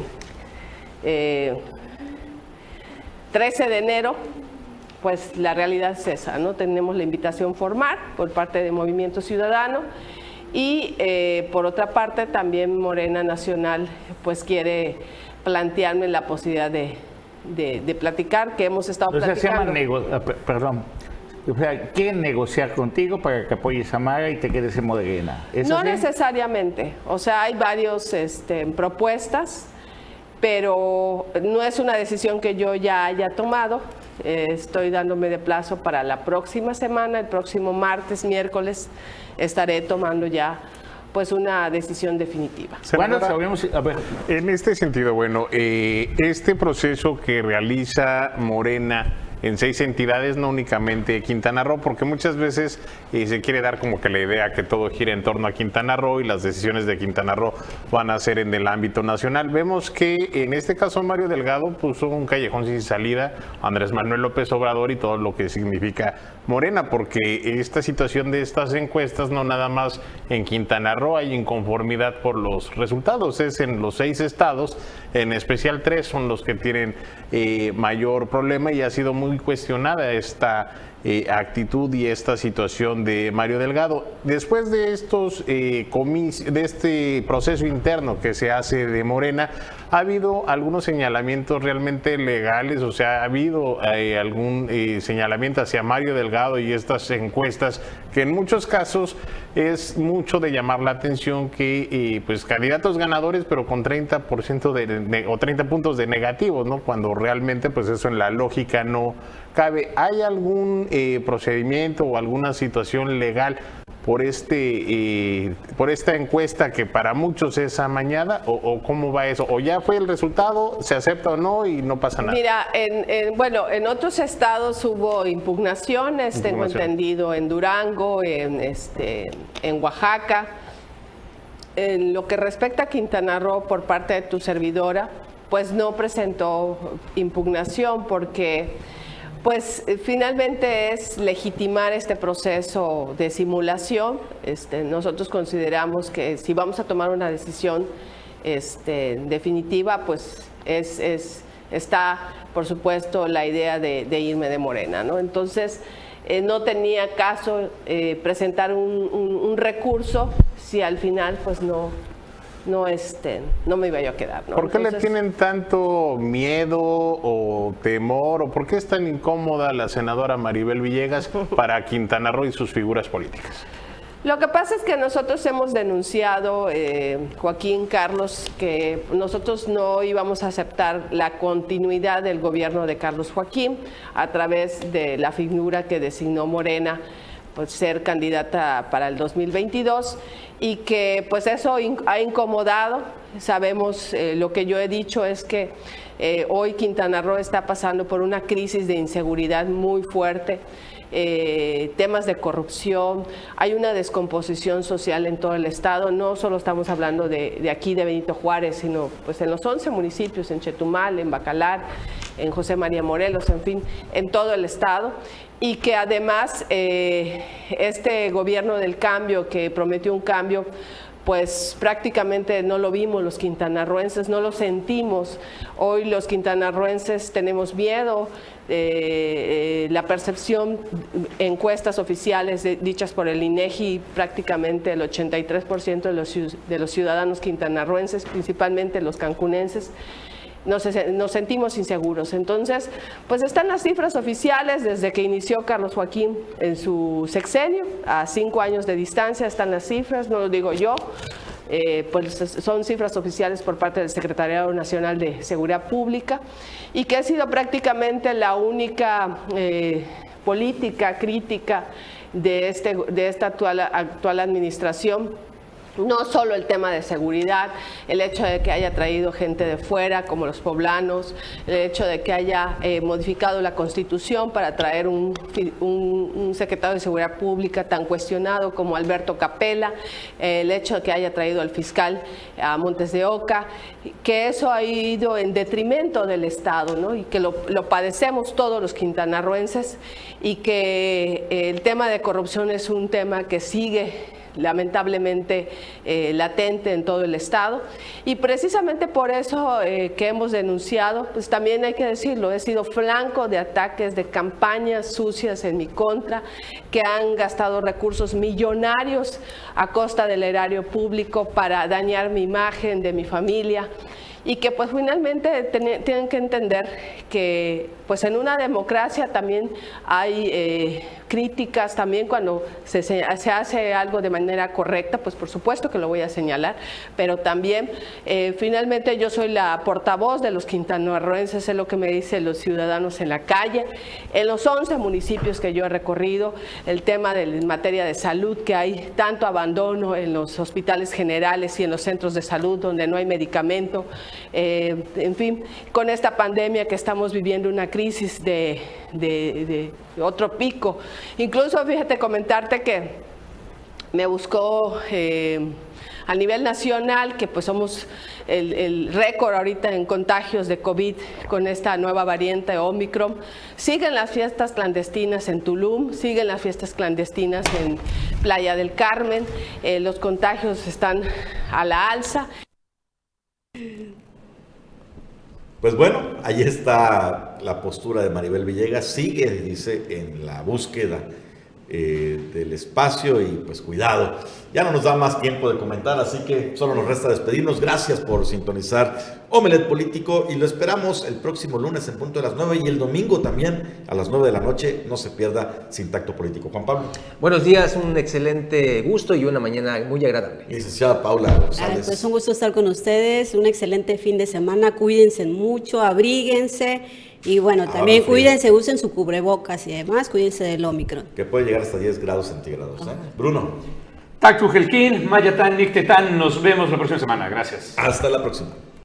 13 de enero, pues la realidad es esa, ¿no? Tenemos la invitación formal por parte de Movimiento Ciudadano y eh, por otra parte también Morena Nacional pues quiere plantearme la posibilidad de, de, platicar, que hemos estado o sea, platicando. Se llama ah, perdón, o sea, quieren negociar contigo para que apoyes a Mara y te quedes en Morena. No necesariamente, o sea, hay varias este, propuestas pero no es una decisión que yo ya haya tomado. Eh, estoy dándome de plazo para la próxima semana, el próximo martes, miércoles, estaré tomando ya pues una decisión definitiva. En este sentido, bueno, eh, este proceso que realiza Morena en seis entidades, no únicamente Quintana Roo, porque muchas veces eh, se quiere dar como que la idea que todo gira en torno a Quintana Roo y las decisiones de Quintana Roo van a ser en el ámbito nacional. Vemos que en este caso Mario Delgado puso un callejón sin salida Andrés Manuel López Obrador y todo lo que significa Morena, porque esta situación de estas encuestas no nada más en Quintana Roo hay inconformidad por los resultados, es en los seis estados, en especial tres son los que tienen eh, mayor problema y ha sido muy cuestionada esta eh, actitud y esta situación de Mario Delgado. Después de estos eh, de este proceso interno que se hace de Morena, ha habido algunos señalamientos realmente legales, o sea, ha habido eh, algún señalamiento hacia Mario Delgado y estas encuestas que en muchos casos es mucho de llamar la atención que pues candidatos ganadores pero con 30% de, o 30 puntos de negativos, ¿no? Cuando realmente pues eso en la lógica no cabe. ¿Hay algún eh, procedimiento o alguna situación legal por este eh, por esta encuesta que para muchos es amañada o, cómo va eso o ya fue el resultado se acepta o no y no pasa nada mira en, bueno en otros estados hubo impugnaciones tengo entendido en Durango en este en Oaxaca. En lo que respecta a Quintana Roo por parte de tu servidora pues no presentó impugnación porque pues eh, finalmente es legitimar este proceso de simulación. Este, nosotros consideramos que si vamos a tomar una decisión este, definitiva, pues es, está, por supuesto, la idea de, irme de Morena. ¿no? Entonces, eh, no tenía caso eh, presentar un, recurso si al final pues no, no, este, no me iba yo a quedar. ¿Por qué le tienen tanto miedo o temor o por qué es tan incómoda la senadora Maribel Villegas *laughs* para Quintana Roo y sus figuras políticas? Lo que pasa es que nosotros hemos denunciado, eh, Joaquín Carlos, que nosotros no íbamos a aceptar la continuidad del gobierno de Carlos Joaquín a través de la figura que designó Morena pues, ser candidata para el 2022 y que pues eso ha incomodado. Sabemos, eh, lo que yo he dicho es que eh, hoy Quintana Roo está pasando por una crisis de inseguridad muy fuerte. Eh, temas de corrupción, hay una descomposición social en todo el estado, no solo estamos hablando de, aquí de Benito Juárez, sino pues en los 11 municipios, en Chetumal, en Bacalar, en José María Morelos, en fin, en todo el estado y que además eh, este gobierno del cambio que prometió un cambio pues prácticamente no lo vimos los quintanarroenses, no lo sentimos. Hoy los quintanarroenses tenemos miedo, eh, la percepción, encuestas oficiales dichas por el INEGI, prácticamente el 83% de los, de los ciudadanos quintanarroenses, principalmente los cancunenses, nos, sentimos inseguros. Entonces, pues están las cifras oficiales desde que inició Carlos Joaquín en su sexenio, a cinco años de distancia están las cifras, no lo digo yo, eh, pues son cifras oficiales por parte del Secretariado Nacional de Seguridad Pública y que ha sido prácticamente la única eh, política crítica de, este, de esta actual, actual administración no solo el tema de seguridad, el hecho de que haya traído gente de fuera, como los poblanos, el hecho de que haya eh, modificado la constitución para traer un, un, secretario de Seguridad Pública tan cuestionado como Alberto Capella, eh, el hecho de que haya traído al fiscal a Montes de Oca, que eso ha ido en detrimento del Estado, ¿no? y que lo, lo padecemos todos los quintanarroenses, y que eh, el tema de corrupción es un tema que sigue lamentablemente eh, latente en todo el Estado. Y precisamente por eso eh, que hemos denunciado, pues también hay que decirlo, he sido flanco de ataques, de campañas sucias en mi contra, que han gastado recursos millonarios a costa del erario público para dañar mi imagen de mi familia y que pues finalmente tienen que entender que pues en una democracia también hay eh, críticas, también cuando se, se, hace algo de manera correcta, pues por supuesto que lo voy a señalar, pero también eh, finalmente yo soy la portavoz de los quintanarroenses, es lo que me dicen los ciudadanos en la calle, en los 11 municipios que yo he recorrido, el tema de en materia de salud, que hay tanto abandono en los hospitales generales y en los centros de salud donde no hay medicamento, eh, en fin, con esta pandemia que estamos viviendo una crisis de, otro pico. Incluso, fíjate, comentarte que me buscó eh, a nivel nacional, que pues somos el, récord ahorita en contagios de COVID con esta nueva variante Omicron. Siguen las fiestas clandestinas en Tulum, siguen las fiestas clandestinas en Playa del Carmen, eh, los contagios están a la alza. Pues bueno, ahí está la postura de Maribel Villegas. Sigue, dice, en la búsqueda eh, del espacio y pues cuidado. Ya no nos da más tiempo de comentar, así que solo nos resta despedirnos. Gracias por sintonizar Omelet Político y lo esperamos el próximo lunes en punto de las 9 y el domingo también a las 9 de la noche. No se pierda Sin Tacto Político. Juan Pablo. Buenos días, un excelente gusto y una mañana muy agradable. Licenciada Paula González. pues un gusto estar con ustedes, un excelente fin de semana. Cuídense mucho, abríguense y bueno, también cuídense, usen su cubrebocas y además cuídense del Omicron. Que puede llegar hasta 10 grados centígrados. ¿eh? Bruno. Taktu Helkin, Mayatán, Nictetán, nos vemos la próxima semana. Gracias. Hasta la próxima.